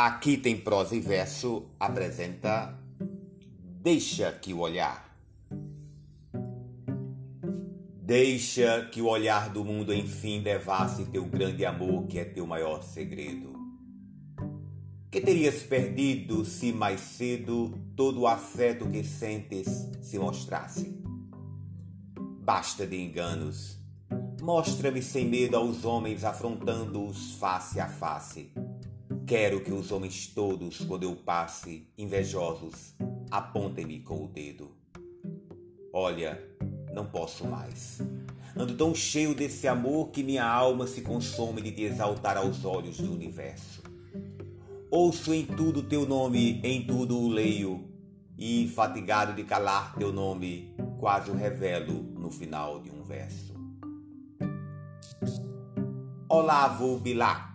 Aqui tem prosa e verso, apresenta Deixa que o olhar. Deixa que o olhar do mundo enfim devasse teu grande amor, que é teu maior segredo. Que terias perdido se mais cedo todo o afeto que sentes se mostrasse? Basta de enganos. Mostra-me sem medo aos homens, afrontando-os face a face Quero que os homens todos, quando eu passe, invejosos, apontem-me com o dedo. Olha, não posso mais. Ando tão cheio desse amor que minha alma se consome de te exaltar aos olhos do universo. Ouço em tudo teu nome, em tudo o leio, e, fatigado de calar teu nome, quase o revelo no final de um verso. Olavo Bilac